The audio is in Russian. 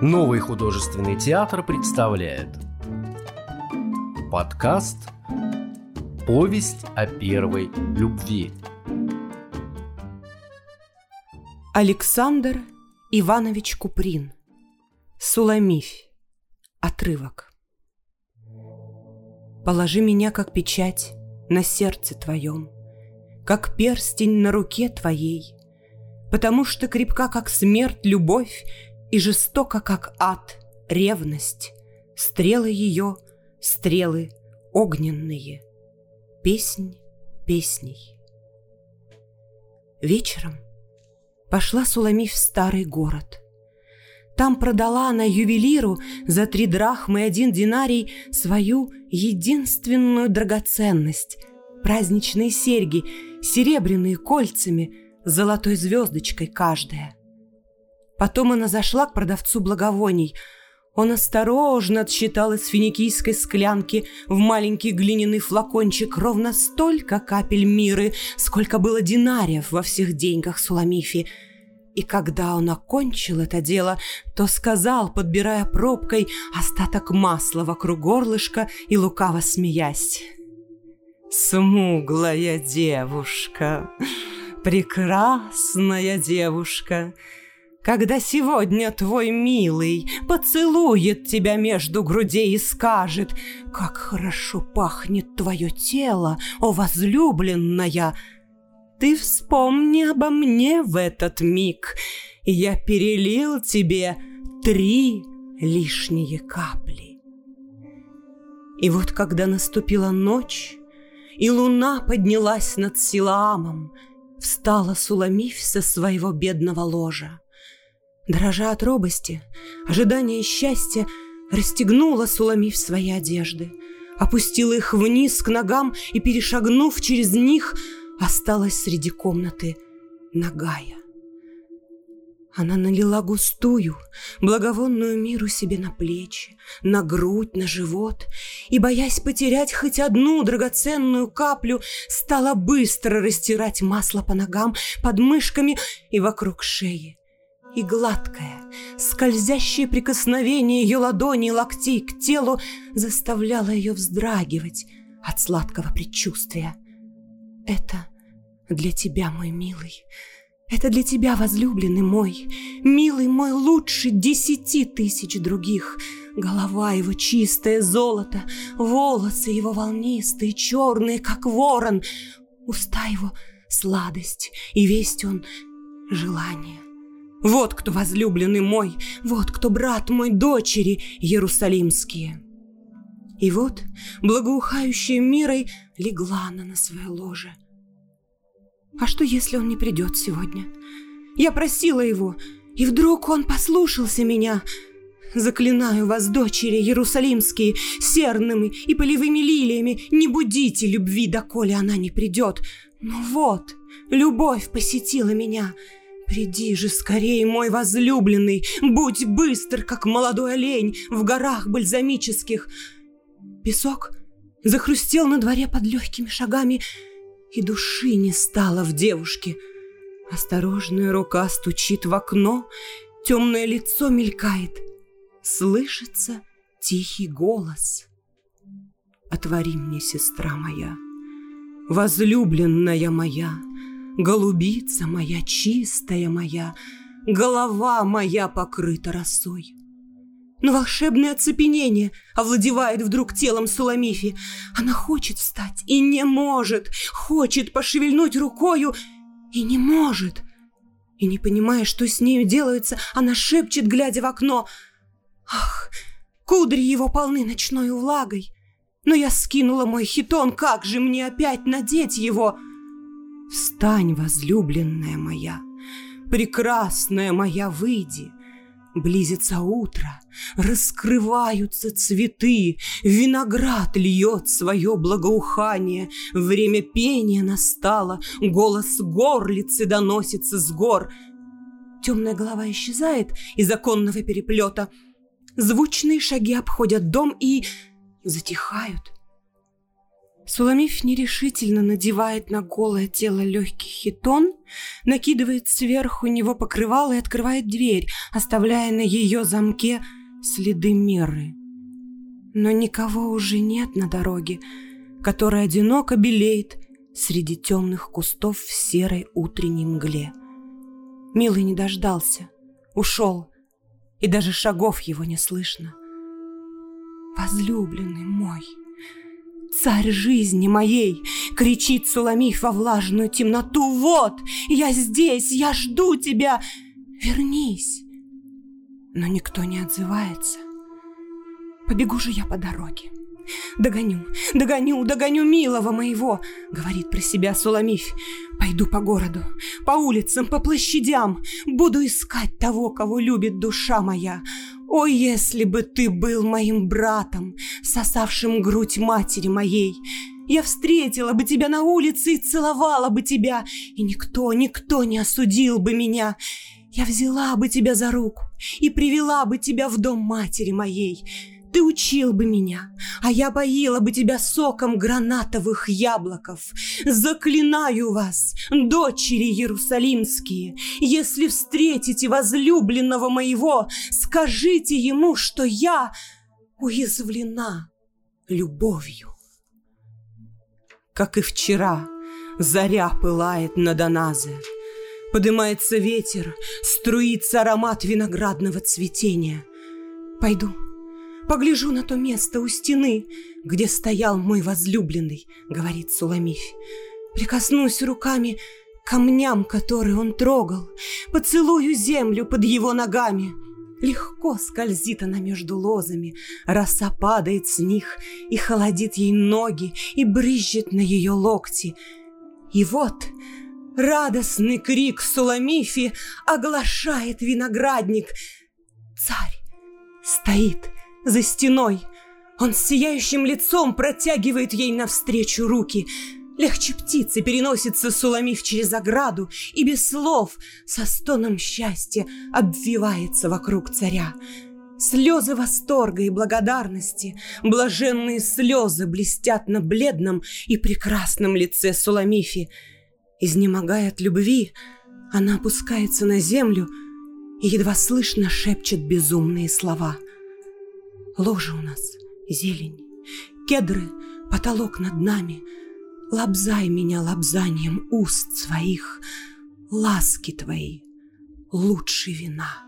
Новый художественный театр представляет Подкаст «Повесть о первой любви» Александр Иванович Куприн. Суламифь Отрывок. Положи меня, как печать, на сердце твоем, Как перстень на руке твоей, Потому что крепка, как смерть, любовь, И жестока, как ад, ревность, Стрелы ее, стрелы огненные, Песнь песней. Вечером пошла Суламиф в старый город. Там продала она ювелиру за три драхмы и один динарий свою единственную драгоценность – праздничные серьги, серебряные кольцами, с золотой звездочкой каждая. Потом она зашла к продавцу благовоний. Он осторожно отсчитал из финикийской склянки в маленький глиняный флакончик ровно столько капель миры, сколько было динариев во всех деньгах Суламифи – и когда он окончил это дело, то сказал, подбирая пробкой остаток масла вокруг горлышка и лукаво смеясь. «Смуглая девушка, прекрасная девушка, когда сегодня твой милый поцелует тебя между грудей и скажет, как хорошо пахнет твое тело, о возлюбленная!» Ты вспомни обо мне в этот миг. Я перелил тебе три лишние капли. И вот когда наступила ночь, и луна поднялась над Силаамом, встала Суламиф со своего бедного ложа. Дрожа от робости, ожидания счастья, расстегнула Суламиф свои одежды, опустила их вниз к ногам и, перешагнув через них, осталась среди комнаты нагая. Она налила густую, благовонную миру себе на плечи, на грудь, на живот, и, боясь потерять хоть одну драгоценную каплю, стала быстро растирать масло по ногам, под мышками и вокруг шеи. И гладкое, скользящее прикосновение ее ладоней и локтей к телу заставляло ее вздрагивать от сладкого предчувствия – это для тебя, мой милый. Это для тебя, возлюбленный мой, милый мой лучше десяти тысяч других. Голова его чистое золото, волосы его волнистые, черные, как ворон, уста его сладость, и весть он желание. Вот кто возлюбленный мой, вот кто брат мой дочери иерусалимские. И вот благоухающая мирой легла она на свое ложе. А что, если он не придет сегодня? Я просила его, и вдруг он послушался меня. Заклинаю вас, дочери иерусалимские, серными и полевыми лилиями, не будите любви, доколе она не придет. Ну вот, любовь посетила меня. Приди же скорее, мой возлюбленный, будь быстр, как молодой олень в горах бальзамических. Песок захрустел на дворе под легкими шагами, и души не стало в девушке. Осторожная рука стучит в окно, темное лицо мелькает. Слышится тихий голос. «Отвори мне, сестра моя, возлюбленная моя, голубица моя, чистая моя, голова моя покрыта росой». Но волшебное оцепенение овладевает вдруг телом Суламифи. Она хочет встать и не может, хочет пошевельнуть рукою и не может. И не понимая, что с нею делается, она шепчет, глядя в окно. «Ах, кудри его полны ночной влагой! Но я скинула мой хитон, как же мне опять надеть его?» «Встань, возлюбленная моя, прекрасная моя, выйди!» Близится утро, раскрываются цветы, Виноград льет свое благоухание, Время пения настало, голос горлицы доносится с гор. Темная голова исчезает из оконного переплета, Звучные шаги обходят дом и затихают. Суламиф нерешительно надевает на голое тело легкий хитон, накидывает сверху него покрывало и открывает дверь, оставляя на ее замке следы меры. Но никого уже нет на дороге, которая одиноко белеет среди темных кустов в серой утренней мгле. Милый не дождался, ушел, и даже шагов его не слышно. Возлюбленный мой, царь жизни моей, кричит Суламиф во влажную темноту. Вот, я здесь, я жду тебя, вернись. Но никто не отзывается. Побегу же я по дороге. Догоню, догоню, догоню милого моего, говорит про себя Суламиф. Пойду по городу, по улицам, по площадям, буду искать того, кого любит душа моя. О, если бы ты был моим братом, сосавшим грудь матери моей! Я встретила бы тебя на улице и целовала бы тебя, и никто, никто не осудил бы меня. Я взяла бы тебя за руку и привела бы тебя в дом матери моей. Ты учил бы меня, а я поила бы тебя соком гранатовых яблоков. Заклинаю вас, дочери Иерусалимские, если встретите возлюбленного моего, скажите ему, что я уязвлена любовью. Как и вчера, заря пылает над Аназе. Подымается ветер, струится аромат виноградного цветения. Пойду, Погляжу на то место у стены, где стоял мой возлюбленный, говорит Суламифь. Прикоснусь руками к камням, которые он трогал, поцелую землю под его ногами. Легко скользит она между лозами, роса падает с них и холодит ей ноги и брызжет на ее локти. И вот радостный крик Суламифи оглашает виноградник. Царь стоит за стеной. Он с сияющим лицом протягивает ей навстречу руки. Легче птицы переносится Суламиф через ограду и без слов со стоном счастья обвивается вокруг царя. Слезы восторга и благодарности, блаженные слезы блестят на бледном и прекрасном лице Суламифи. Изнемогая от любви, она опускается на землю и едва слышно шепчет безумные слова — Ложа у нас, зелень, кедры, потолок над нами. Лобзай меня лобзанием уст своих, ласки твои лучше вина.